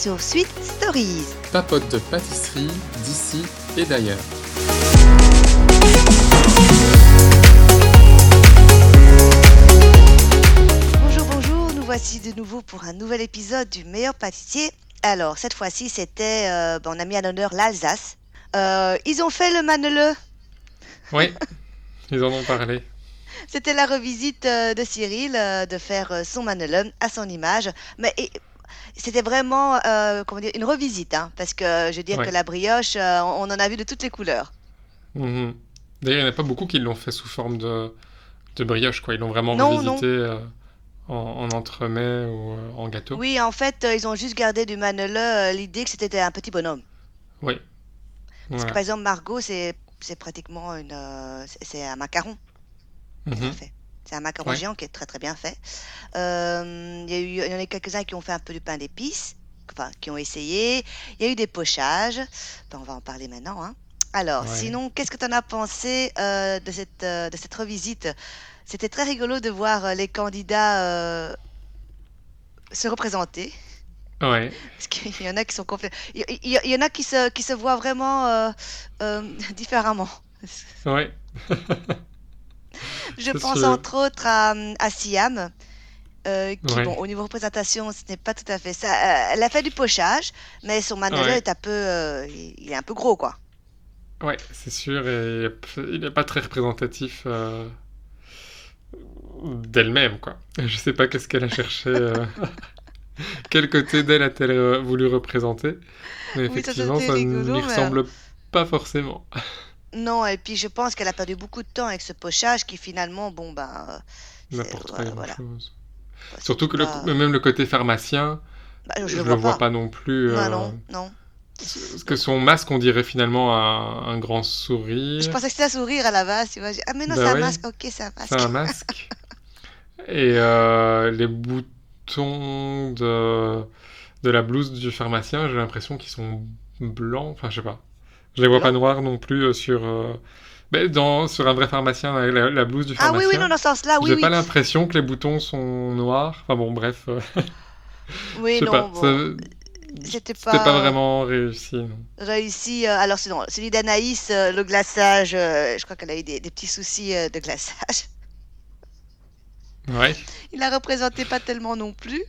Sur Sweet Stories. Papote de pâtisserie d'ici et d'ailleurs. Bonjour, bonjour, nous voici de nouveau pour un nouvel épisode du meilleur pâtissier. Alors, cette fois-ci, c'était, euh, ben, on a mis à l'honneur l'Alsace. Euh, ils ont fait le Maneleu. Oui, ils en ont parlé. C'était la revisite euh, de Cyril euh, de faire son Maneleu à son image. Mais c'était vraiment euh, comment dire, une revisite, hein, parce que je veux dire Ouais. que la brioche, euh, on en a vu de toutes les couleurs. Mhm. D'ailleurs, il n'y en a pas beaucoup qui l'ont fait sous forme de, de brioche, quoi. Ils l'ont vraiment Non, revisité euh, en, en entremets ou euh, en gâteau. Oui, en fait, euh, ils ont juste gardé du Maneleu euh, l'idée que c'était un petit bonhomme. Oui. Parce que par exemple, Margot, c'est pratiquement une, euh, c'est c'est un macaron Mhm. fait. C'est un macaron Ouais. géant qui est très très bien fait. Euh, Il y a eu, il y en a quelques-uns qui ont fait un peu du pain d'épices, enfin qui ont essayé. Il y a eu des pochages. Ben, on va en parler maintenant. hein. Alors, Ouais. sinon, qu'est-ce que tu en as pensé euh, de cette euh, de cette revisite? C'était très rigolo de voir les candidats se représenter. Ouais. Parce qu'il y en a qui sont complètement... Il y, il en a qui se, qui se voient vraiment différemment. Ouais. Je pense entre autres à, à Siam, euh, qui, Ouais. bon, au niveau représentation, ce n'est pas tout à fait ça. Euh, elle a fait du pochage, mais son Ouais. est un peu... euh, il est un peu gros, quoi. Ouais, c'est sûr. Et il n'est pas très représentatif d'elle-même, quoi. Je sais pas qu'est-ce qu'elle a cherché. Quel côté d'elle a-t-elle voulu représenter Mais Oui, ça, effectivement, c'était ça ne lui mais- ressemble pas forcément. Non, et puis je pense qu'elle a perdu beaucoup de temps avec ce pochage qui finalement, bon, ben... euh, N'importe voilà, pas voilà. grand-chose. Bah, Surtout que le- même le côté pharmacien, bah, je, je le vois pas non plus. Non, euh, non, non. Parce que son masque, on dirait finalement un, un grand sourire. Je pensais que c'était un sourire à la base, tu vois. Ah, mais non, Bah c'est un masque. Ok, c'est un masque. C'est un masque. Et euh, les boutons de, de la blouse du pharmacien, j'ai l'impression qu'ils sont blancs. Enfin, je sais pas. Je les vois pas noirs non plus euh, sur, euh, mais dans, sur un vrai pharmacien, la, la- la blouse du Ah pharmacien. oui, oui, non, dans ce sens-là, oui, j'ai oui. pas l'impression que les boutons sont noirs. Enfin bon, bref. euh, Oui, je sais non, pas. bon, ça- c'était C'était pas, pas vraiment réussi. non. réussi. euh, alors, sinon, celui d'Anaïs, euh, le glaçage, euh, je crois qu'elle a eu des, des petits soucis euh, de glaçage. Ouais. Il la représentait pas tellement non plus.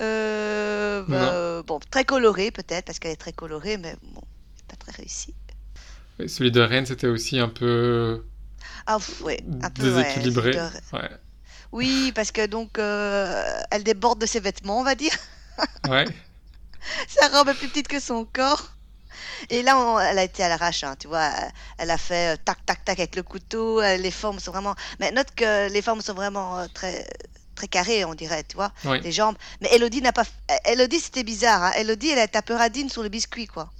Euh, Non. euh, bon, très coloré peut-être, parce qu'elle est très colorée, mais bon, pas très réussi. Et celui de Rennes, c'était aussi un peu Ah, pff, ouais, un peu, ouais, déséquilibré. de- Ouais. Oui, parce que donc, euh, elle déborde de ses vêtements, on va dire. Ouais. Sa robe est plus petite que son corps. Et là, on- elle a été à l'arrache, hein, tu vois. Elle, a fait euh, tac, tac, tac avec le couteau. euh, les formes sont vraiment. Mais note que les formes sont vraiment très, très carrées, on dirait, tu vois. Oui. Les jambes. Mais Elodie n'a pas. Elodie, c'était bizarre. Hein. Elodie, elle un peu radine sur le biscuit, quoi.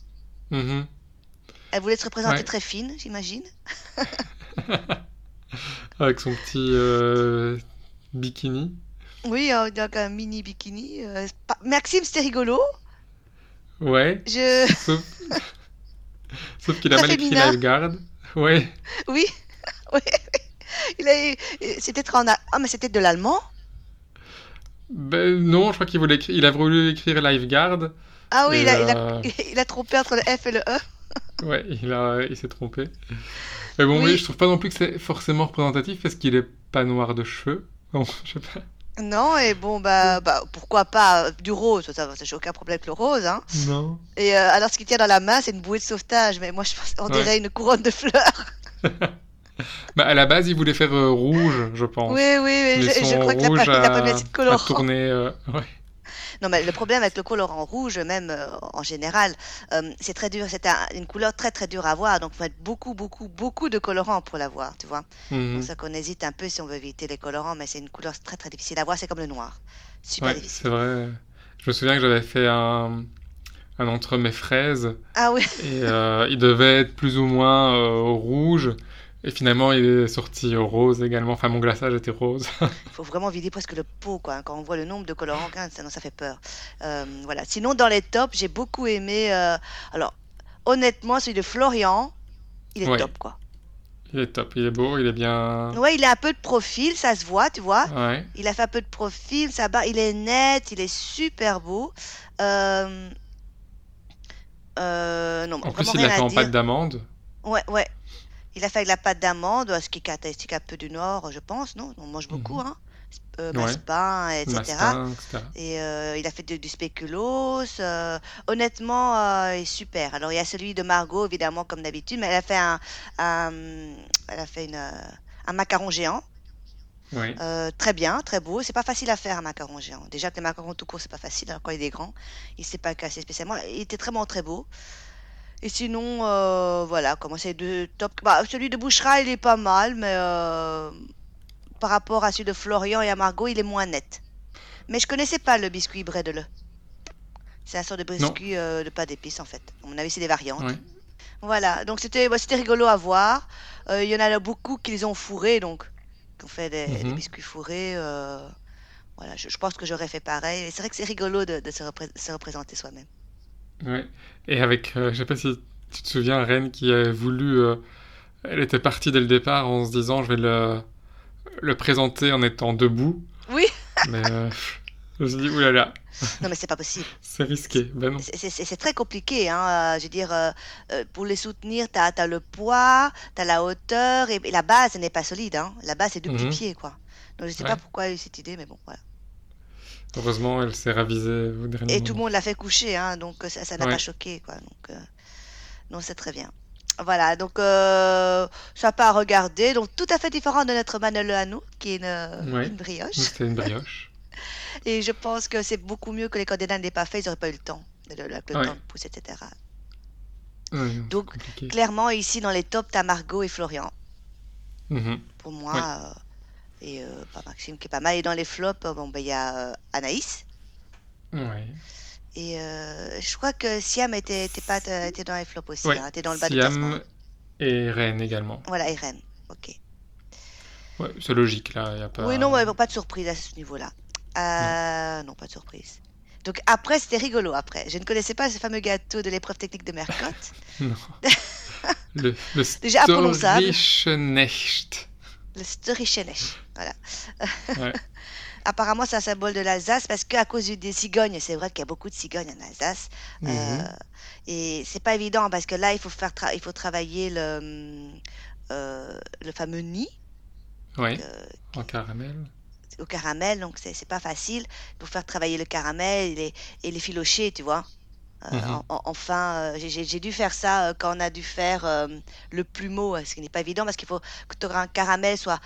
Mhm. Elle voulait se représenter Ouais. très fine, j'imagine. Avec son petit euh, bikini. Oui, euh, donc un mini bikini. euh, Maxime, c'était rigolo. Ouais. Je. Sauf, Sauf qu'il a mal écrit. Lifeguard. Ouais. Oui. oui. Il a C'était en. Ah, mais c'était de l'allemand? Ben non, je crois qu'il voulait. Il a voulu écrire Lifeguard. Ah oui, il a, il a- il a trompé entre le F et le E. Ouais, il a, il s'est trompé. Mais bon, Oui. je trouve pas non plus que c'est forcément représentatif parce qu'il est pas noir de cheveux. Non, je sais pas. Non, et bon, bah, bah pourquoi pas euh, du rose, ça, ça j'ai aucun problème avec le rose, hein. Non. Et euh, alors, ce qu'il tient dans la main, c'est une bouée de sauvetage, mais moi, je pense, on Ouais. dirait une couronne de fleurs. Bah à la base, il voulait faire euh, rouge, je pense. Oui, oui, je, je crois qu'il a rouge pas, il a pas a- mis assez de a colorant. tourné. euh, ouais. Non, mais le problème avec le colorant rouge, même euh, en général, euh, c'est très dur, c'est un- une couleur très très dure à voir, donc il faut mettre beaucoup, beaucoup, beaucoup de colorant pour la voir, tu vois. C'est Mhm. pour ça qu'on hésite un peu si on veut éviter les colorants, mais c'est une couleur très très difficile à voir, c'est comme le noir. Super Ouais, difficile. c'est vrai. Je me souviens que j'avais fait un, un entre mes fraises Ah oui, et euh, il devait être plus ou moins rouge. Et finalement, il est sorti au rose également. Enfin, mon glaçage était rose. il faut vraiment vider presque le pot, quoi. hein, Quand on voit le nombre de colorants, ça, non, ça fait peur. Euh, voilà. Sinon, dans les tops, j'ai beaucoup aimé. euh, Alors, honnêtement, celui de Florian, il est Ouais. top, quoi. Il est top, il est beau, il est bien. Ouais, il a un peu de profil, ça se voit, tu vois. Ouais. Il a fait un peu de profil, ça bat, il est net, il est super beau. Euh, euh, non, En plus, il l'a fait en pâte d'amande. Ouais, ouais. Il a fait avec la pâte d'amande, ce qui est caractéristique un peu du Nord, je pense, non? On mange beaucoup, Mhm. hein. Euh, Ouais. massepain, etc. Mastin, etc. Et euh, il a fait de- du spéculoos. euh, honnêtement, euh, il est super. Alors, il y a celui de Margot, évidemment, comme d'habitude, mais elle a fait un, un- elle a fait une, euh, un macaron géant. Oui. Euh, très bien, très beau. C'est pas facile à faire un macaron géant. Déjà que les macarons tout court, c'est pas facile. Alors, quand il est grand, il s'est pas cassé spécialement. Il était vraiment très beau. Et sinon, euh, voilà, comment c'est de top. Bah, celui de Bouchera, il est pas mal, mais euh, par rapport à celui de Florian et à Margot, il est moins net. Mais je connaissais pas le biscuit bredele. C'est un sort de biscuit euh, de pas d'épices en fait. À mon avis, c'est des variantes. Ouais. Voilà, donc c'était bah, c'était rigolo à voir. Il y en a beaucoup qui les ont fourrés, donc qui ont fait des, des Mhm. biscuits fourrés. voilà, je, je pense que j'aurais fait pareil. C'est vrai que c'est rigolo de, de se, repré- se représenter soi-même. Ouais. Et avec, euh, je sais pas si tu te souviens, Rennes qui avait voulu. euh, elle était partie dès le départ en se disant je vais le, le présenter en étant debout. Oui. Mais euh, je me suis dit oulala, Non, mais c'est pas possible. c'est risqué. Ben non. C'est très compliqué. Hein. euh, Je veux dire, pour les soutenir, tu as, le poids, tu as la hauteur, et, et la base, n'est pas solide. Hein. La base, c'est deux petits Mhm. pieds, quoi. Donc, je sais Ouais. pas pourquoi elle a eu cette idée, mais bon, voilà. Heureusement, elle s'est ravisée au dernier Et tout le monde l'a fait coucher, hein, donc euh, ça n'a Ouais. pas choqué, quoi. Donc, euh, non, c'est très bien. Voilà, donc euh, ça pas à regarder. Donc, tout à fait différent de notre Manolo à nous, qui est une, euh, Ouais. une brioche. C'était une brioche. Et je pense que c'est beaucoup mieux que les candidats ne l'aient pas fait, ils n'auraient pas eu le temps, le, le- le Ouais. temps de pousser, etc. Ouais, Donc. Clairement, ici, dans les tops, t'as Margot et Florian. Mhm. Pour moi, euh, et euh, pas Maxime qui est pas mal. Et dans les flops, euh, bon, ben, il y a euh, Anaïs. Ouais. Et je crois que Siam était, était, pas, était dans les flops aussi, Ouais. hein, était dans le bas. Siam et Rennes également. Voilà, et Rennes. Ok. Ouais, c'est logique là, y a pas. Oui, non, ouais, pas de surprise à ce niveau-là. Euh, non. pas de surprise. Donc après, c'était rigolo après. Je ne connaissais pas ce fameux gâteau de l'épreuve technique de Mercotte. Non. Le, le Déjà imprononçable. Le Storichenech. Voilà. Ouais. Apparemment, c'est un symbole de l'Alsace parce qu'à cause des cigognes, c'est vrai qu'il y a beaucoup de cigognes en Alsace. Mhm. Euh, et c'est pas évident parce que là, il faut faire il faut travailler le, euh, le fameux nid Ouais, euh, en caramel. au caramel, donc c'est pas facile. Il faut faire travailler le caramel et les, et les filocher, tu vois. Euh, Mhm. en- en- enfin, euh, j'ai- dû faire ça euh, quand on a dû faire le plumeau, euh, ce qui n'est pas évident parce qu'il faut que ton caramel soit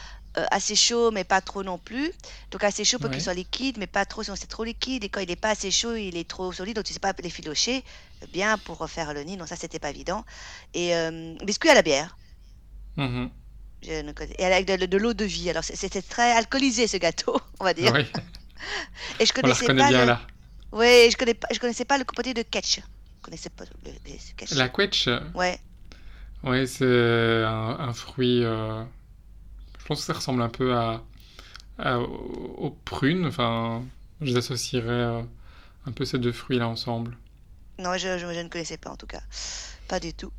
assez chaud mais pas trop non plus. Donc assez chaud pour qu'il soit liquide mais pas trop sinon c'est trop liquide et quand il n'est pas assez chaud il est trop solide donc tu sais pas les filocher bien pour refaire le nid. Donc ça c'était pas évident. Et euh, biscuit à la bière. Mhm. Je ne connais- Et avec de, de l'eau de vie. Alors c'était très alcoolisé ce gâteau, on va dire. Oui, Et je on la connaissais pas bien le... là. Ouais, je connais pas, je connaissais pas le compoté de ketch. Je connaissais pas le, ketch. La quetch, Ouais. ouais, c'est un, un fruit. euh, pense que ça ressemble un peu à, aux prunes. Enfin, je les associerais euh, un peu ces deux fruits-là ensemble. Non, je, je, je ne connaissais pas en tout cas. Pas du tout.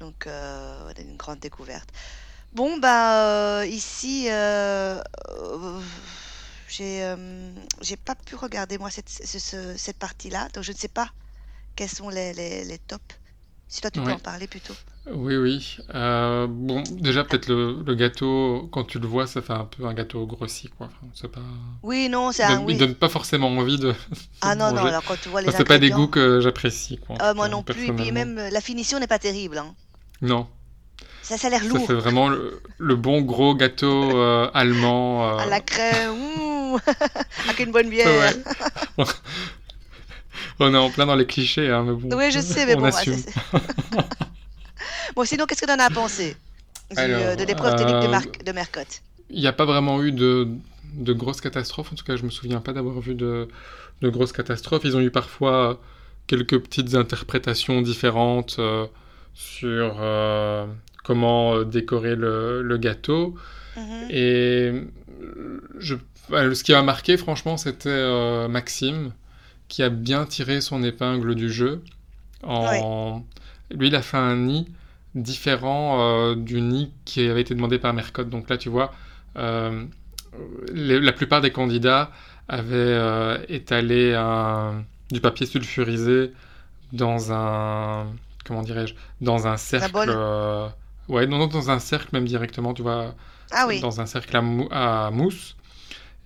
Donc, euh, une grande découverte. Bon, bah, euh, ici, euh, euh, j'ai pas pu regarder moi cette, ce- ce- cette partie-là. Donc, je ne sais pas quels sont les, les, les tops. Si toi, tu peux en parler plutôt. Oui, oui. Euh, bon, déjà, peut-être le, le gâteau, quand tu le vois, ça fait un peu un gâteau grossi, quoi. Enfin, c'est pas... Oui, non, c'est un oui. il donne pas forcément envie de, Ah non, non, alors quand tu vois les Enfin, c'est pas des goûts que j'apprécie, quoi. Ah, moi non plus. Et puis même euh, la finition n'est pas terrible. hein. Non, Ça, ça a l'air ça lourd. fait vraiment le, le bon gros gâteau euh, allemand. À la crème, ouh, avec une bonne bière. Ouais. On est en plein dans les clichés, hein, mais bon. Oui, je sais, mais on bon. assume. c'est- bon, sinon, qu'est-ce que tu en as pensé du, Alors, euh, de l'épreuve technique de, euh, Mar- de Mercotte? Il n'y a pas vraiment eu de, de grosses catastrophes. En tout cas, je me souviens pas d'avoir vu de, de grosses catastrophes. Ils ont eu parfois quelques petites interprétations différentes euh, sur euh, comment décorer le, le gâteau. Mhm. Et je, ce qui m'a marqué, franchement, c'était euh, Maxime, qui a bien tiré son épingle du jeu. En... Lui, il a fait un nid différent euh, du nid qui avait été demandé par Mercotte. Donc là, tu vois, euh, les- la plupart des candidats avaient euh, étalé un- du papier sulfurisé dans un, comment dirais-je, dans un cercle. ouais, non, non, dans un cercle même directement, tu vois, Ah oui. dans un cercle à, mou- à mousse.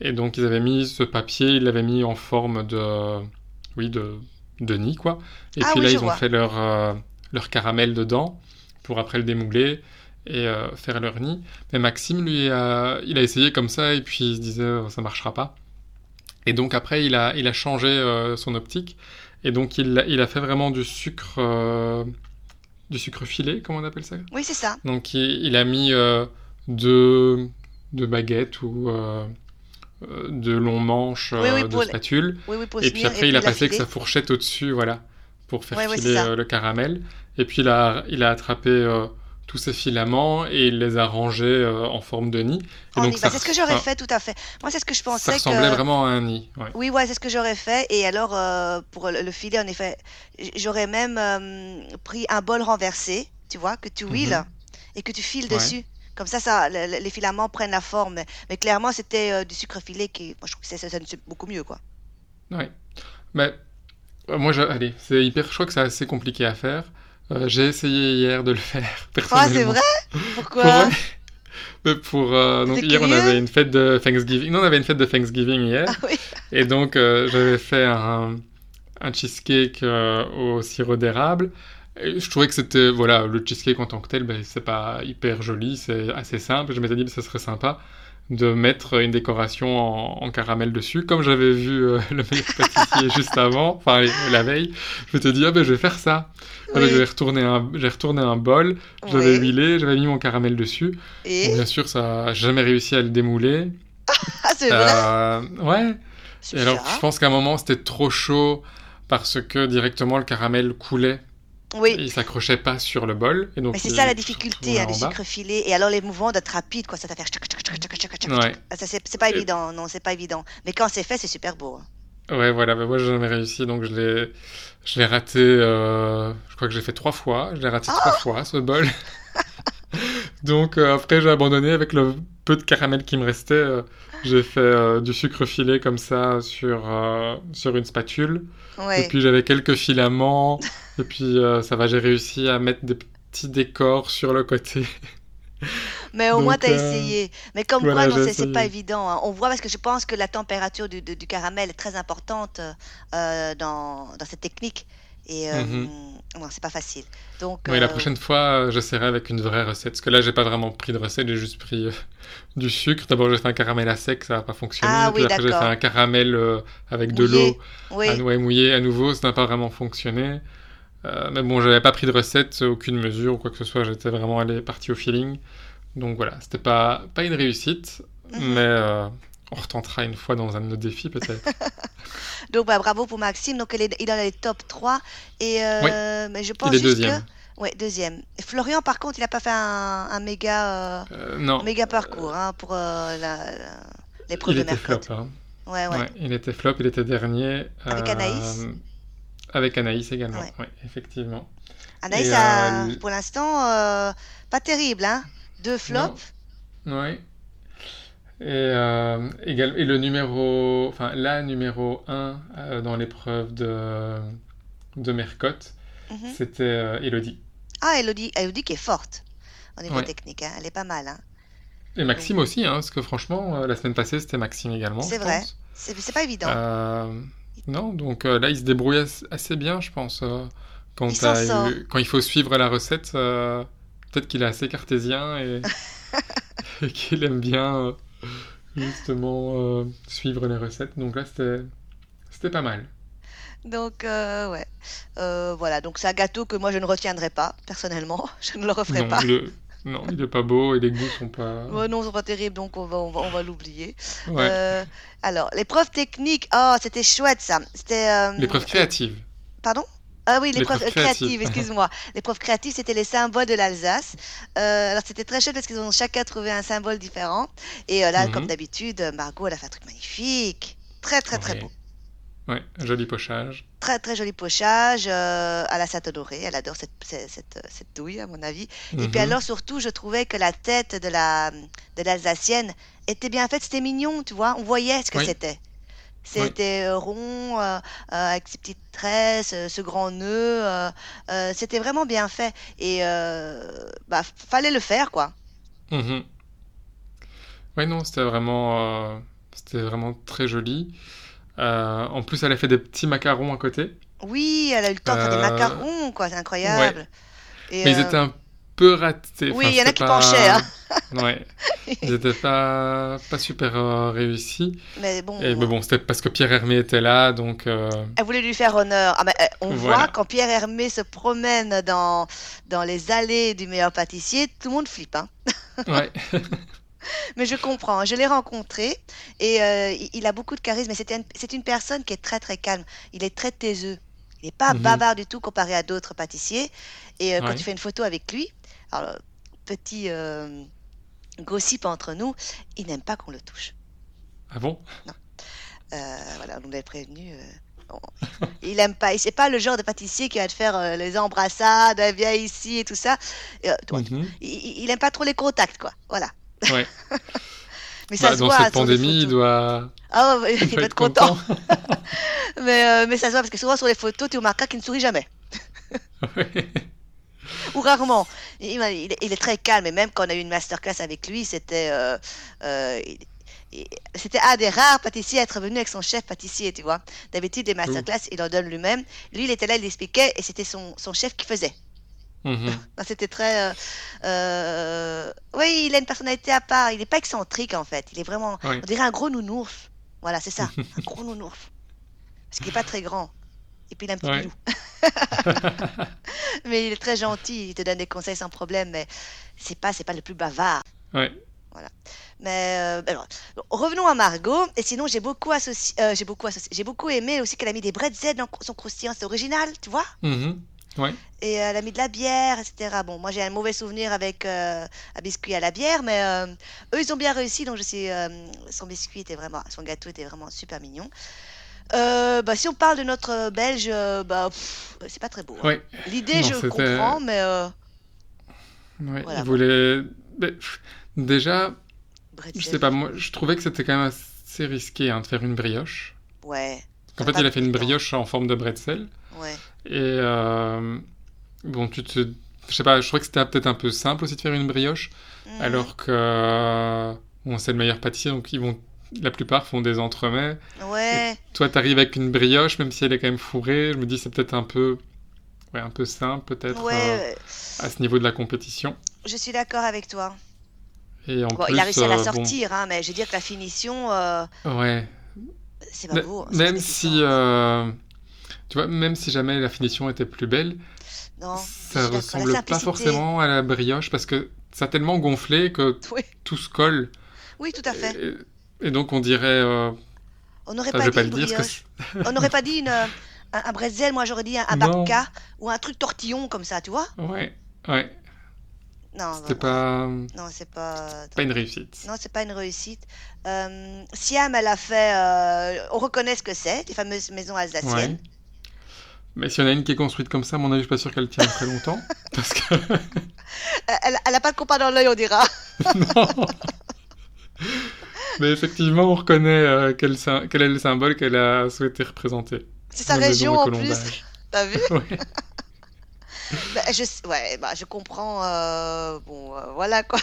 Et donc ils avaient mis ce papier, ils l'avaient mis en forme de, oui, de, de nid quoi. Et Ah puis oui, là ils ont fait leur, euh, leur caramel dedans pour après le démouler et euh, faire leur nid. Mais Maxime lui a, il a essayé comme ça et puis il se disait euh, ça marchera pas. Et donc après il a, il a changé euh, son optique et donc il, a- il a fait vraiment du sucre, euh, du sucre filé, comment on appelle ça? Oui, c'est ça. Donc il, il a mis euh, deux, deux baguettes ou euh, euh, de longs manches Oui, oui, euh, de spatule. Oui, Et puis après, il a passé avec sa fourchette au-dessus, voilà, pour faire filer ça. euh, le caramel. Et puis il a, il a attrapé euh, tous ces filaments et il les a rangés euh, en forme de nid. Et donc ça, Bah, c'est ce que j'aurais fait, tout à fait. Moi, c'est ce que je ça pensais ressemblait que... vraiment à un nid. ouais. Oui, ouais, c'est ce que j'aurais fait. Et alors, euh, pour le, le filet, en effet, j'aurais même euh, pris un bol renversé, tu vois, que tu huiles Mhm. et que tu files Ouais. dessus. Comme ça, ça, le- le- les filaments prennent la forme. Mais, mais clairement, c'était euh, du sucre filé qui, moi, je trouve que c'est- c'est beaucoup mieux, quoi. Ouais. Mais euh, moi, je- allez, c'est hyper, je crois que c'est assez compliqué à faire. Euh, j'ai essayé hier de le faire, Ah, c'est personnellement. vrai? Pour, Pourquoi? pour, euh, donc hier, on avait une fête de Thanksgiving. Non, on avait une fête de Thanksgiving hier. Ah oui. Et donc, j'avais fait un, un cheesecake au sirop d'érable. Et je trouvais que c'était, voilà, le cheesecake en tant que tel, ben, c'est pas hyper joli, c'est assez simple. Je m'étais dit que ce serait sympa de mettre une décoration en, en caramel dessus. Comme j'avais vu euh, le meilleur pâtissier juste avant, enfin la veille, je m'étais dit, ah ben je vais faire ça. Alors, Oui. j'ai retourné un, j'ai retourné un bol, j'avais Oui. huilé, j'avais mis mon caramel dessus. Bon, Et? bien sûr, ça n'a jamais réussi à le démouler. Ah, c'est vrai? Euh, ouais. C'est Et alors, je pense qu'à un moment, c'était trop chaud parce que directement le caramel coulait Oui. il s'accrochait pas sur le bol. Et donc, Mais c'est ça la difficulté hein, du en bas. sucre filé. Et alors les mouvements d'être rapide, quoi, ça tchac, tchac, Ouais. c'est pas Et- évident, non, c'est pas évident. Mais quand c'est fait, c'est super beau. hein. Ouais, voilà, mais moi, j'ai jamais réussi, donc je l'ai, je l'ai raté, euh, je crois que j'ai fait trois fois. Je l'ai raté Ah trois fois, ce bol. Donc, euh, après, j'ai abandonné avec le peu de caramel qui me restait. euh, j'ai fait euh, du sucre filé comme ça sur, euh, sur une spatule. Et Ouais. puis j'avais quelques filaments. et puis euh, ça va, j'ai réussi à mettre des petits décors sur le côté. Mais au moins, tu as euh, essayé. Mais comme voilà, quoi, c'est pas évident. hein. On voit parce que je pense que la température du, du- du caramel est très importante euh, dans, dans cette technique. Et euh, non, c'est pas facile. Donc, Oui, la prochaine fois, j'essaierai avec une vraie recette. Parce que là, j'ai pas vraiment pris de recette, j'ai juste pris du sucre. D'abord, j'ai fait un caramel à sec, ça n'a pas fonctionné. Ah puis oui, après, j'ai fait un caramel avec de l'eau oui. à ouais, mouillé à nouveau, ça n'a pas vraiment fonctionné. Euh, mais bon, j'avais pas pris de recette, aucune mesure ou quoi que ce soit. J'étais vraiment allé parti au feeling. Donc voilà, c'était pas, pas une réussite, Mhm. mais euh, on retentera une fois dans un de nos défis peut-être. Donc, bah, bravo pour Maxime. Donc, il est, il est dans les top 3. Et, euh, mais je pense Il est deuxième. que. Ouais, deuxième. Florian, par contre, il n'a pas fait un, un méga, méga parcours hein, pour la- la- l'épreuve de était flop. Mercotte. hein. Ouais, ouais. Ouais, il était flop, il était dernier. Avec Anaïs Avec Anaïs également, Ouais. ouais, effectivement. Anaïs, Et, a, euh, pour l'instant, euh, pas terrible, hein? Deux flops. Ouais. Et, euh, égal- et le numéro, enfin la numéro 1 dans l'épreuve de, de Mercotte, Mhm. c'était euh, Elodie. Ah, Elodie, Elodie qui est forte au niveau Ouais. technique, hein. Elle est pas mal, hein. Et Maxime aussi, hein, parce que franchement, euh, la semaine passée, c'était Maxime également. C'est vrai. c'est pas évident. Non, donc euh, là, il se débrouille as- assez bien, je pense. euh, quand, Il quand faut suivre la recette, euh, peut-être qu'il est assez cartésien et, et qu'il aime bien justement suivre les recettes. Donc là, c'était pas mal. Donc, euh, ouais. Euh, voilà, donc c'est un gâteau que moi je ne retiendrai pas, personnellement. Je ne le referai Non, pas. Non, il est pas beau et les goûts sont pas. Ouais, non, c'est pas terrible, donc on va, on va, on va l'oublier. Ouais. Euh, alors, l'épreuve technique, oh, c'était chouette ça. C'était. euh, L'épreuve créative. Pardon? Ah oui, l'épreuve euh, créative, excuse-moi. L'épreuve créative, c'était les symboles de l'Alsace. Euh, alors, c'était très chouette parce qu'ils ont chacun trouvé un symbole différent. Et euh, là, Mhm. comme d'habitude, Margot, elle a fait un truc magnifique. Très, très, très beau. Ouais, joli pochage. Très très joli pochage euh, à la Saint-Honoré. Elle adore cette, cette, cette, cette douille, à mon avis. Et puis Mhm. alors, surtout, je trouvais que la tête de la de l'Alsacienne était bien faite. C'était mignon, tu vois. On voyait ce que Oui, c'était. oui. C'était euh, rond, euh, euh, avec ses petites tresses, euh, ce grand nœud. euh, euh, c'était vraiment bien fait. Et euh, bah, fallait le faire, quoi. Mhm. Ouais, non, c'était vraiment, euh, c'était vraiment très joli. Euh, en plus, elle a fait des petits macarons à côté. Oui, elle a eu le temps de faire des Euh, macarons, quoi. C'est ouais. incroyable. Et Mais ils euh, étaient un peu ratés. oui, Enfin, il y en a qui penchaient, hein. Ouais. Ils étaient pas, pas super euh, réussis. Mais Et bon, mais bon, c'était parce que Pierre Hermé était là, donc euh, Elle voulait lui faire honneur. Ah, mais, euh, on voit quand Pierre Hermé se promène dans, dans les allées du meilleur pâtissier, tout le monde flippe. Hein. Ouais. Mais je comprends, je l'ai rencontré et euh, il, a beaucoup de charisme. C'est une, personne qui est très très calme. Il est très taiseux. Il n'est pas Mhm. bavard du tout comparé à d'autres pâtissiers. Et euh, quand tu fais une photo avec lui, alors, petit euh, gossip entre nous, il n'aime pas qu'on le touche. Ah bon? Euh, voilà, on nous l'avait prévenu. Il aime pas. C'est pas le genre de pâtissier qui va te faire euh, les embrassades, viens ici et tout ça. Et, vois, Mhm. il, il- il aime pas trop les contacts, quoi. Voilà. Ouais. Mais ça Bah, se dans voit cette les pandémie, il doit, Ah ouais, il il doit être content. content. Mais, euh, mais ça se voit parce que souvent sur les photos, tu remarqueras qu'il ne sourit jamais. Ouais. Ou rarement. Il, il- il est très calme. Et même quand on a eu une masterclass avec lui, c'était euh, euh, c'était un des rares pâtissiers à être venu avec son chef pâtissier, tu vois. D'habitude, Cool. masterclass, il en donne lui-même. Lui, il était là, il expliquait et c'était son, son chef qui faisait. Mhm. Non, C'était très. euh, euh, Oui, il a une personnalité à part. Il n'est pas excentrique en fait. Il est vraiment. On dirait un gros nounours. Voilà, c'est ça. Un gros nounours. Parce qu'il n'est pas très grand. Et puis il a un petit Ouais. Mais il est très gentil. Il te donne des conseils sans problème. Mais c'est pas, c'est pas le plus bavard. Ouais. Mais euh, alors, revenons à Margot. Et sinon, j'ai beaucoup associé, j'ai beaucoup associé, j'ai beaucoup aimé aussi qu'elle a mis des bretzels dans son croustillant. C'est original, tu vois? Mhm. Ouais. Et euh, elle a mis de la bière, etc. Bon, moi j'ai un mauvais souvenir avec euh, un biscuit à la bière, mais euh, eux ils ont bien réussi. Donc je sais, euh, son biscuit était vraiment, son gâteau était vraiment super mignon. Euh, bah, si on parle de notre Belge, bah, c'est pas très beau. hein. Ouais. L'idée, je comprends, mais Ouais. Voilà, Il voulait. mais, Déjà, bretzel, je sais pas, moi, je trouvais que c'était quand même assez risqué hein, de faire une brioche. Ouais, En fait, il a fait une brioche en forme de bretzel. ouais. Et euh, bon, tu te. Je sais pas, je trouvais que c'était peut-être un peu simple aussi de faire une brioche. Mhm. Alors que. Bon, c'est le meilleur pâtissier, donc ils vont. La plupart font des entremets. Ouais, Toi, t'arrives avec une brioche, même si elle est quand même fourrée. Je me dis, c'est peut-être un peu. Ouais, un peu simple, peut-être, ouais, euh, à ce niveau de la compétition. je suis d'accord avec toi. Et en Bon, plus. il a réussi à la euh, bon, sortir, hein, mais je veux dire que la finition, euh, ouais. c'est pas beau. c'est Même si. euh, Tu vois, même si jamais la finition était plus belle, Non, ça ressemble pas simplicité. forcément à la brioche parce que ça a tellement gonflé que Oui, tout se colle. oui, tout à fait. Et, et donc on dirait. euh, On n'aurait enfin, pas pas que brioche. On n'aurait pas dit une, un, un bretzel, moi j'aurais dit un, un ou un truc tortillon comme ça, tu vois? Ouais, ouais. Non, C'était pas. Non, c'est pas. Pas une réussite. Non, c'est pas une réussite. Euh, Siam, elle a fait. euh, on reconnaît ce que c'est, les fameuses maisons alsaciennes. Ouais. Mais s'il y en a une qui est construite comme ça, à mon avis, je suis pas sûr qu'elle tienne très longtemps. Parce que. Elle, elle a pas de compas dans l'œil, on dira. non Mais effectivement, on reconnaît euh, quel, est le symbole qu'elle a souhaité représenter. C'est sa région en plus. T'as vu? Ouais. Bah, je, ouais, bah, je comprends. euh, bon, euh, voilà quoi.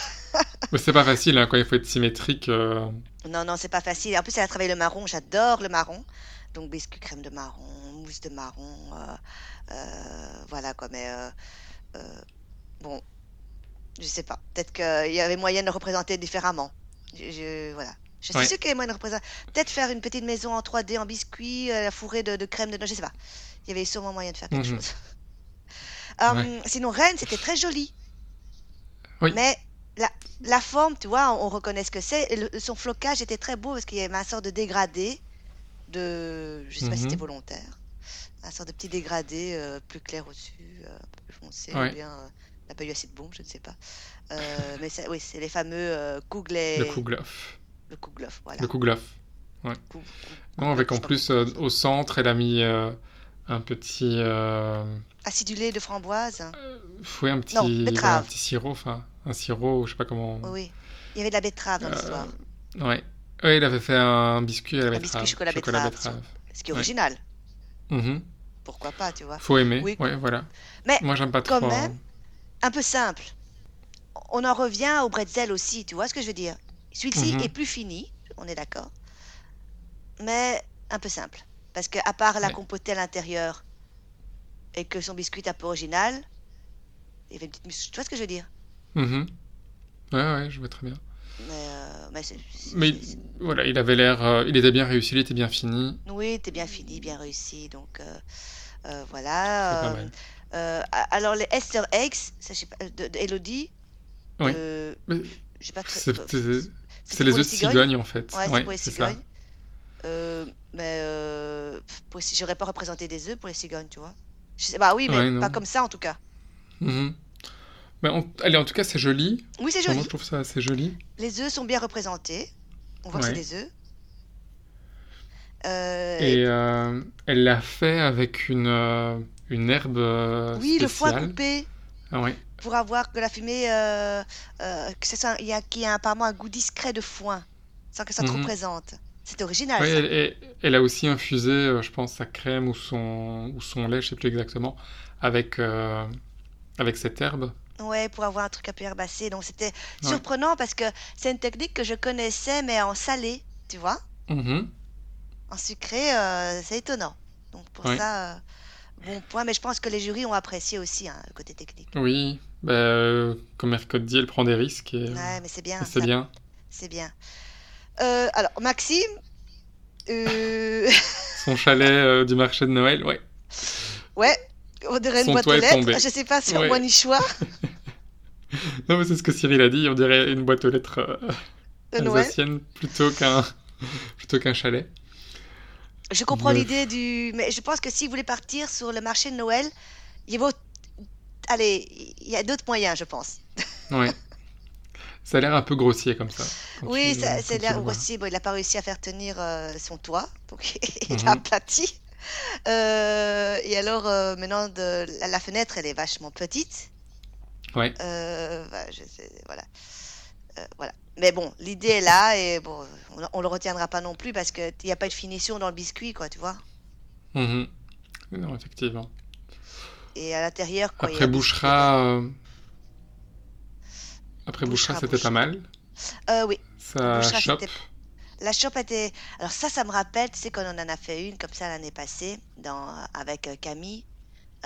Mais c'est pas facile hein, quand il faut être symétrique. Non, non, c'est pas facile. En plus, elle a travaillé le marron. J'adore le marron. Donc, biscuit crème de marron, mousse de marron. euh, euh, voilà quoi. Mais euh, euh, bon, je sais pas. Peut-être qu'il y avait moyen de le représenter différemment. Je, je- voilà. Je suis Ouais. sûre qu'il y avait moyen de représenter. Peut-être faire une petite maison en 3D en biscuit, fourrée de, de crème de. Je sais pas. Il y avait sûrement moyen de faire quelque Mhm. chose. Ouais. Sinon, Rennes, c'était très joli. Oui. Mais la, la forme, tu vois, on, on reconnaît ce que c'est. Son flocage était très beau parce qu'il y avait un sort de dégradé. De, je sais pas si Mhm. c'était volontaire. Un sort de petit dégradé euh, plus clair au-dessus, euh, un peu plus foncé. Ouais. Ou bien, euh, il n'a pas eu assez de bombe, je ne sais pas. Euh, mais oui, c'est les fameux euh, Kugler. Le Kouglof. Le Kuglof, voilà. Le. Ouais. Coupe- Non, avec en plus, on au centre, elle a mis un petit... Acidulé de framboise. Oui, un Non, petit, voilà, un betterave. petit sirop, enfin, un sirop, je sais pas comment... Oui, oui. Il y avait de la betterave dans l'histoire. Ouais. Ouais, il avait fait un biscuit à la Un betterave. biscuit chocolat betterave. Ce qui est ouais. Mhm. Pourquoi pas, tu vois. Faut aimer, Oui. ouais, voilà. Mais Moi, j'aime pas quand trop. même, un peu simple. On en revient au bretzel aussi, tu vois ce que je veux dire. Celui-ci Mhm. est plus fini, on est d'accord. Mais un peu simple. Parce que à part la Ouais. compotée à l'intérieur et que son biscuit est un peu original, il y avait une petite Tu vois ce que je veux dire Mhm. Ouais, ouais, je vois très bien. Mais, euh, mais Mais c'est- voilà, il avait l'air... euh, il était bien réussi, il était bien fini. Oui, t'es bien fini, bien réussi. Donc euh, voilà. alors les sais pas, de, de Elodie. Oui. C'est les œufs de cigogne, en fait. Ouais, c'est Ouais, pour les cigognes. Mais j'aurais pas représenté des œufs pour les cigognes, tu vois. Je sais, bah oui, mais Ouais, pas comme ça en tout cas. Mhm. Mais Allez, en tout cas, c'est joli. Oui, c'est joli. je trouve ça assez joli. Les œufs sont bien représentés. On voit que c'est des œufs. Euh, Et euh, elle l'a fait avec une, euh, une herbe oui, le foie coupé Ah ouais. pour avoir de la fumée, euh, euh, que ça, soit- il y a, qui a apparemment un goût discret de foin, sans que ça trop Mhm. présente. C'est original, Ouais, ça. elle, elle- elle a aussi infusé, je pense, sa crème ou son, ou son lait, je sais plus exactement, avec, avec cette herbe. Ouais, pour avoir un truc un peu herbacé. Donc c'était Ouais. surprenant parce que c'est une technique que je connaissais, mais en salé, tu vois. Mhm. En sucré, euh, c'est étonnant. Donc pour ça, euh, bon point. Mais je pense que les jurys ont apprécié aussi hein, le côté technique. Oui, bah, euh, comme Mercotte dit, elle prend des risques et, Ouais, mais c'est bien, c'est bien. c'est bien. Alors Maxime, Son chalet du marché de Noël, ouais. ouais, on dirait une boîte aux lettres. Je sais pas sur Ouais. moi nichoir Non, mais c'est ce que Cyril a dit, on dirait une boîte aux lettres euh, de Noël. alsacienne plutôt qu'un plutôt qu'un chalet. Je comprends l'idée du, mais je pense que si vous voulez partir sur le marché de Noël, il vaut, allez, il y a d'autres moyens, je pense. Ouais. Ça a l'air un peu grossier comme ça. Oui, tu- ça- tu l'air aussi. Bon, il n'a pas réussi à faire tenir euh, son toit, donc il Mhm. a aplati. Euh, et alors, euh, maintenant, de, la, la fenêtre, elle est vachement petite. Ouais. Euh, bah, je sais, voilà. Voilà. Mais bon, l'idée est là et bon, on, on le retiendra pas non plus parce qu'il n'y a pas de finition dans le biscuit, quoi, tu vois. Mhm. Non, effectivement. Et à l'intérieur, quoi, Après Bouchera, après Bouchera, c'était pas mal. Euh, oui, Ça Bouchera, chope. La chope était. Alors ça, ça me rappelle, tu sais, quand on en a fait une comme ça l'année passée, dans... avec euh, Camille,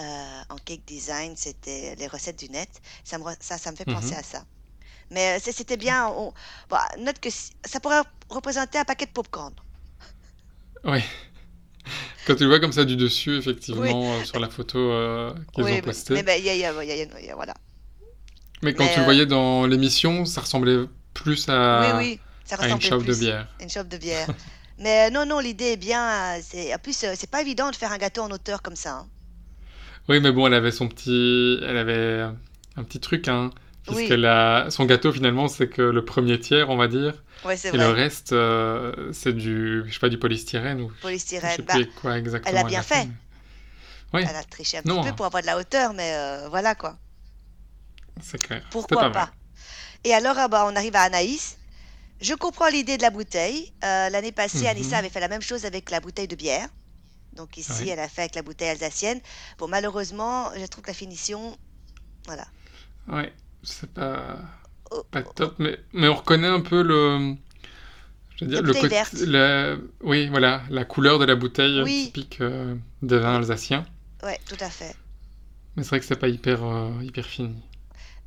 euh, en cake design, c'était les recettes du net. Ça me, ça, ça me fait penser Mhm. à ça. Mais euh, c'était bien. on- bon, note que ça pourrait représenter un paquet de popcorn. Ouais. Quand tu le vois comme ça du dessus, effectivement, euh, sur la photo euh, qu'ils Oui, ont mais, postée. mais ben, il y a, y a- y a- voilà. Mais quand mais, tu le voyais dans l'émission, ça ressemblait plus à, oui, oui, ça à une ressemblait chope de plus. bière. Une chope de bière. Mais euh, non, non, l'idée est bien. euh, C'est en plus, euh, c'est pas évident de faire un gâteau en hauteur comme ça. hein. Oui, mais bon, elle avait son petit, elle avait un petit truc, hein, Oui. a son gâteau finalement, c'est que le premier tiers, on va dire, Ouais, c'est et le reste, euh, c'est du, je sais pas, du polystyrène ou je Polystyrène. sais Bah, plus quoi exactement. elle a bien fait. Oui, Elle a triché un Non. petit peu pour avoir de la hauteur, mais euh, voilà quoi. c'est clair. Pourquoi pas. Et alors, ah bah, on arrive à Anaïs. Je comprends l'idée de la bouteille. Euh, L'année passée, Mhm. Anissa avait fait la même chose avec la bouteille de bière. Donc ici, Oui. elle a fait avec la bouteille alsacienne. Bon, malheureusement, je trouve que la finition, voilà. Ouais, c'est pas, Oh, pas top, mais, mais on reconnaît un peu le, je veux dire, le côté, la- oui, voilà, la couleur de la bouteille Oui. typique euh, des vins alsaciens. Ouais, tout à fait. Mais c'est vrai que c'est pas hyper, euh, hyper fini.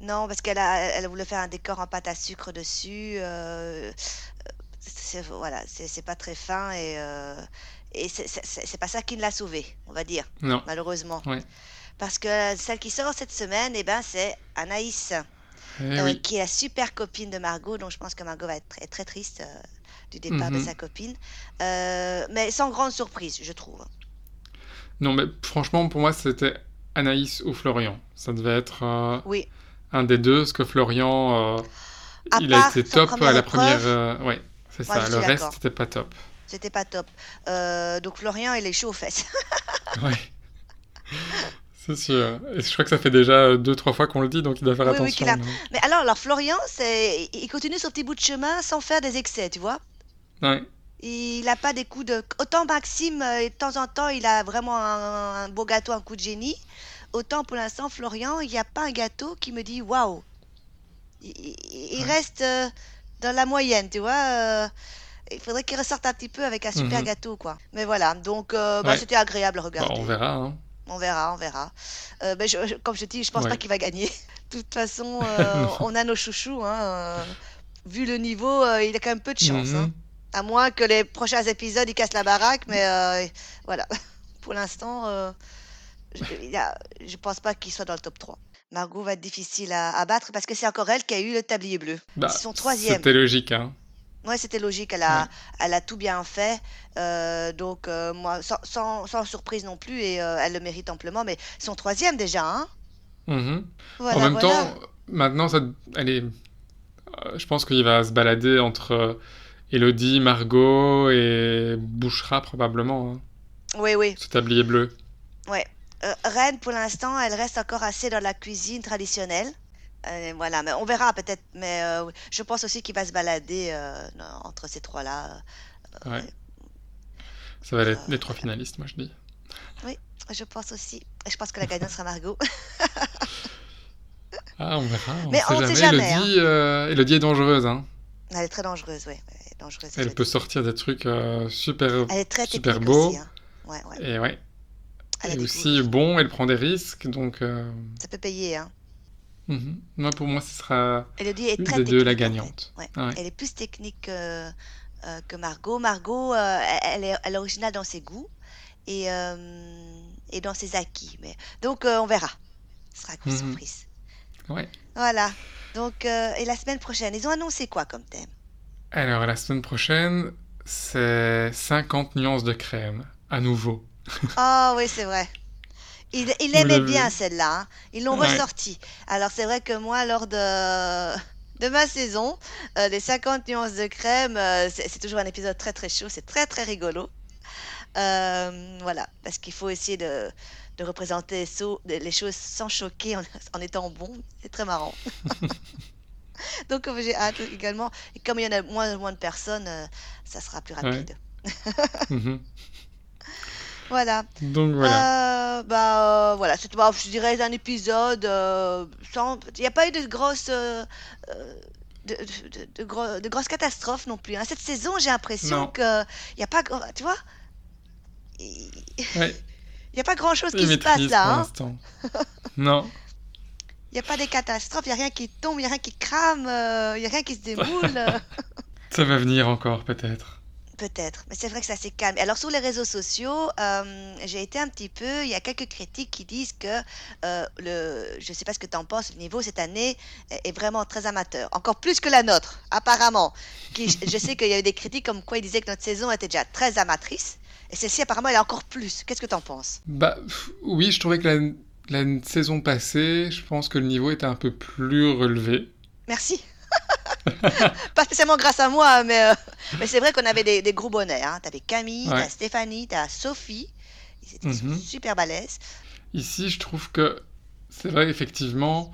Non, parce qu'elle a, elle voulait faire un décor en pâte à sucre dessus. euh, c'est, voilà, c'est c'est pas très fin et, euh, et c'est pas ça qui l'a sauvée, on va dire, Non, malheureusement. Ouais. Parce que celle qui sort cette semaine, eh ben, c'est Anaïs, Eh euh, oui. qui est la super copine de Margot. Donc je pense que Margot va être très, très triste du départ de Mhm. sa copine. Mais sans grande surprise, je trouve. Non, mais franchement, pour moi, c'était Anaïs ou Florian. Ça devait être Oui, un des deux, parce que Florian, euh, il a été top à la première. euh, ouais, c'est ça. Le reste, c'était pas top. C'était pas top. Euh, donc Florian, il est chaud aux fesses. Ouais. C'est sûr. Et je crois que ça fait déjà deux, trois fois qu'on le dit, donc il doit faire Oui, oui, attention. qu'il a-. Mais alors, alors Florian, il continue son petit bout de chemin sans faire des excès, tu vois. Ouais. Il n'a pas des coups de... Autant Maxime, de temps en temps, il a vraiment un, un beau gâteau, un coup de génie. Autant pour l'instant, Florian, il n'y a pas un gâteau qui me dit waouh. Il, il- il Ouais. reste euh, dans la moyenne, tu vois. euh, il faudrait qu'il ressorte un petit peu avec un super Mhm. gâteau, quoi. Mais voilà, donc euh, bah, Ouais. c'était agréable à Bah, regarder. on verra. Hein. On verra, on verra. Je- je- comme je te dis, je pense Ouais. pas qu'il va gagner. De toute façon, on a nos chouchous. Hein, vu le niveau, il a quand même peu de chance. Mhm. hein. À moins que les prochains épisodes, il casse la baraque. Mais voilà. Pour l'instant, je, pense pas qu'il soit dans le top 3. Margot va être difficile à, à battre parce que c'est encore elle qui a eu le tablier bleu. Bah, C'est son troisième. C'était logique. Hein. Ouais, c'était logique. Elle a, Ouais. elle a tout bien fait. Euh, donc, euh, moi, sans, sans- sans surprise non plus. Et euh, elle le mérite amplement. Mais son troisième déjà. Hein Mhm. voilà, en même voilà. temps, maintenant, ça, elle est, je pense qu'il va se balader entre Elodie, Margot et Bouchera probablement, hein, Oui, oui. ce tablier bleu. Ouais. Euh, Reine, pour l'instant, elle reste encore assez dans la cuisine traditionnelle. Euh, voilà, mais on verra peut-être. Mais euh, je pense aussi qu'il va se balader euh, entre ces trois-là. Ouais. Ça va être les trois finalistes, moi je dis. Je pense aussi. Je pense que la gagnante sera Margot. Ah, on verra, on Mais sait on sait jamais. Elodie, euh, Elodie est dangereuse, hein. Elle est très dangereuse, oui. Elle dangereuse. Elle le peut sortir des trucs super, Elle est très super beaux. aussi. hein. Ouais, ouais. Et ouais. Elle des aussi bon, elle prend des risques, donc euh, Ça peut payer. Hein. mhm. moi pour moi ce sera Elodie est très des deux la technique, en fait. gagnante. Ouais. Ouais. Elle est plus technique que, euh, que Margot. Margot, euh, elle, est, elle est originale dans ses goûts et, et dans ses acquis. Mais... Donc, on verra. Ce sera une Mhm. surprise. Ouais. Voilà. Donc, et la semaine prochaine, ils ont annoncé quoi comme thème? Alors la semaine prochaine, c'est 50 nuances de crème, à nouveau. Oh, oui, c'est vrai. Il, aimait bien celle-là. hein. Ils l'ont Ouais. ressortie. Alors, c'est vrai que moi, lors de, de ma saison, euh, les 50 nuances de crème, euh, c'est toujours un épisode très, très chaud. C'est très, très rigolo. Euh, voilà, parce qu'il faut essayer de, de représenter so- les choses sans choquer en, en étant bon. C'est très marrant. Donc, j'ai hâte également. Et comme il y en a moins, moins de personnes, ça sera plus Ouais. rapide. Mhm. Voilà. Donc voilà. Euh, bah euh, voilà, c'est bah, je dirais un épisode euh, sans. Il n'y a pas eu de grosses. euh, de, de, de- de gros- de grosses catastrophes non plus. hein. Cette saison, j'ai l'impression Non. que il n'y a pas. Tu vois? Il Ouais, n'y a pas grand chose qui se passe là. pour hein. Non. Il n'y a pas des catastrophes, il n'y a rien qui tombe, il n'y a rien qui crame, il n'y a rien qui se démoule. Ça va venir encore peut-être. Peut-être, mais c'est vrai que ça s'est calmé. Alors sur les réseaux sociaux, euh, j'ai été un petit peu, il y a quelques critiques qui disent que euh, le, je ne sais pas ce que tu en penses, le niveau cette année est est vraiment très amateur, encore plus que la nôtre, apparemment. Qui, je sais qu'il y a eu des critiques comme quoi ils disaient que notre saison était déjà très amatrice, et celle-ci apparemment elle est encore plus. Qu'est-ce que tu en penses? Bah oui, je trouvais que la, la saison passée, je pense que le niveau était un peu plus relevé. Merci. Pas spécialement grâce à moi, mais, euh, mais c'est vrai qu'on avait des, des gros bonnets. Hein. T'avais Camille, Ouais. t'as Stéphanie, t'as Sophie. Ils étaient Mhm. super balèzes. Ici, je trouve que c'est vrai, effectivement,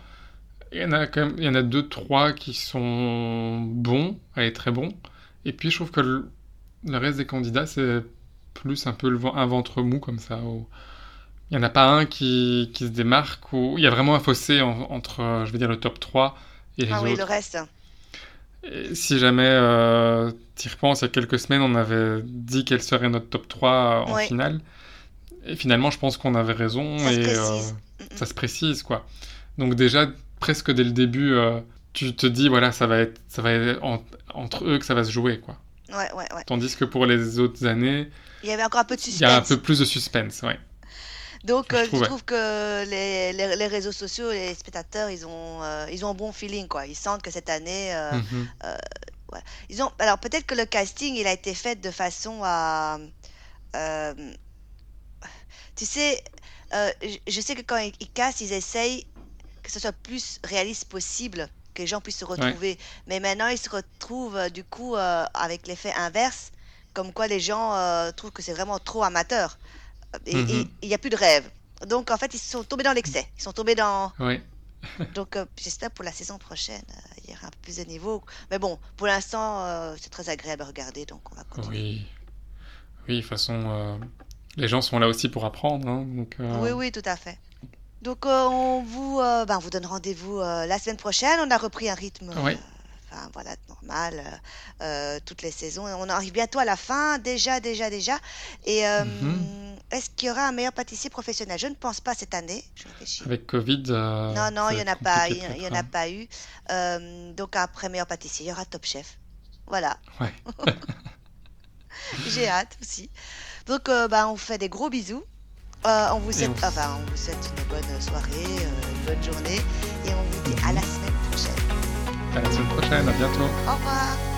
il y en a quand même, il y en a deux, trois qui sont bons, allez, très bons. Et puis, je trouve que le, le reste des candidats, c'est plus un peu le, un ventre mou comme ça. où il n'y en a pas un qui, qui se démarque, où il y a vraiment un fossé en- entre, je vais dire, le top 3 et Ah oui, le reste. Et si jamais euh, tu y repenses, il y a quelques semaines, on avait dit quel serait notre top 3 en Oui. finale. Et finalement, je pense qu'on avait raison. Ça se et euh, mm. ça se précise, quoi. Donc déjà, presque dès le début, euh, tu te dis, voilà, ça va être, ça va être en- entre eux que ça va se jouer, quoi. Ouais, ouais, ouais. Tandis que pour les autres années, Il y avait encore un peu de il y a un suspense. peu plus de suspense, ouais. Donc, je euh, je trouve, ouais. que les, les, les réseaux sociaux, les spectateurs, ils ont, euh, ils ont un bon feeling, quoi. Ils sentent que cette année, euh, Mhm. ils ont. Alors, peut-être que le casting, il a été fait de façon à. tu sais, je, je sais que quand ils, ils castent, ils essayent que ce soit le plus réaliste possible, que les gens puissent se retrouver. Mais maintenant, ils se retrouvent, du coup, avec l'effet inverse, comme quoi les gens trouvent que c'est vraiment trop amateur. Et et- Mhm. il n'y a plus de rêve. Donc en fait, ils sont tombés dans l'excès. Ils sont tombés dans. Oui. Donc euh, j'espère pour la saison prochaine, euh, il y aura un peu plus de niveau. Mais bon, pour l'instant, euh, c'est très agréable à regarder, donc on va continuer. Oui. Oui, de toute façon, les gens sont là aussi pour apprendre. hein, donc, Oui, oui, tout à fait. Donc on vous, ben, on vous donne rendez-vous la semaine prochaine. On a repris un rythme, Oui. enfin voilà, normal, toutes les saisons. On arrive bientôt à la fin, déjà, déjà, déjà. Et Mhm. Est-ce qu'il y aura un meilleur pâtissier professionnel? Je ne pense pas cette année. Je réfléchis. Avec Covid, euh, Non, non, il n'y en a pas, compliqué il y- il y en a pas eu. Euh, donc après meilleur pâtissier, il y aura Top Chef. Voilà, hein. Ouais. j'ai hâte aussi. Donc euh, bah, on vous fait des gros bisous. Euh, on vous souhaite, on- enfin, on vous souhaite une bonne soirée, une bonne journée, et on vous dit à la semaine prochaine. À la semaine prochaine, à bientôt. Au revoir.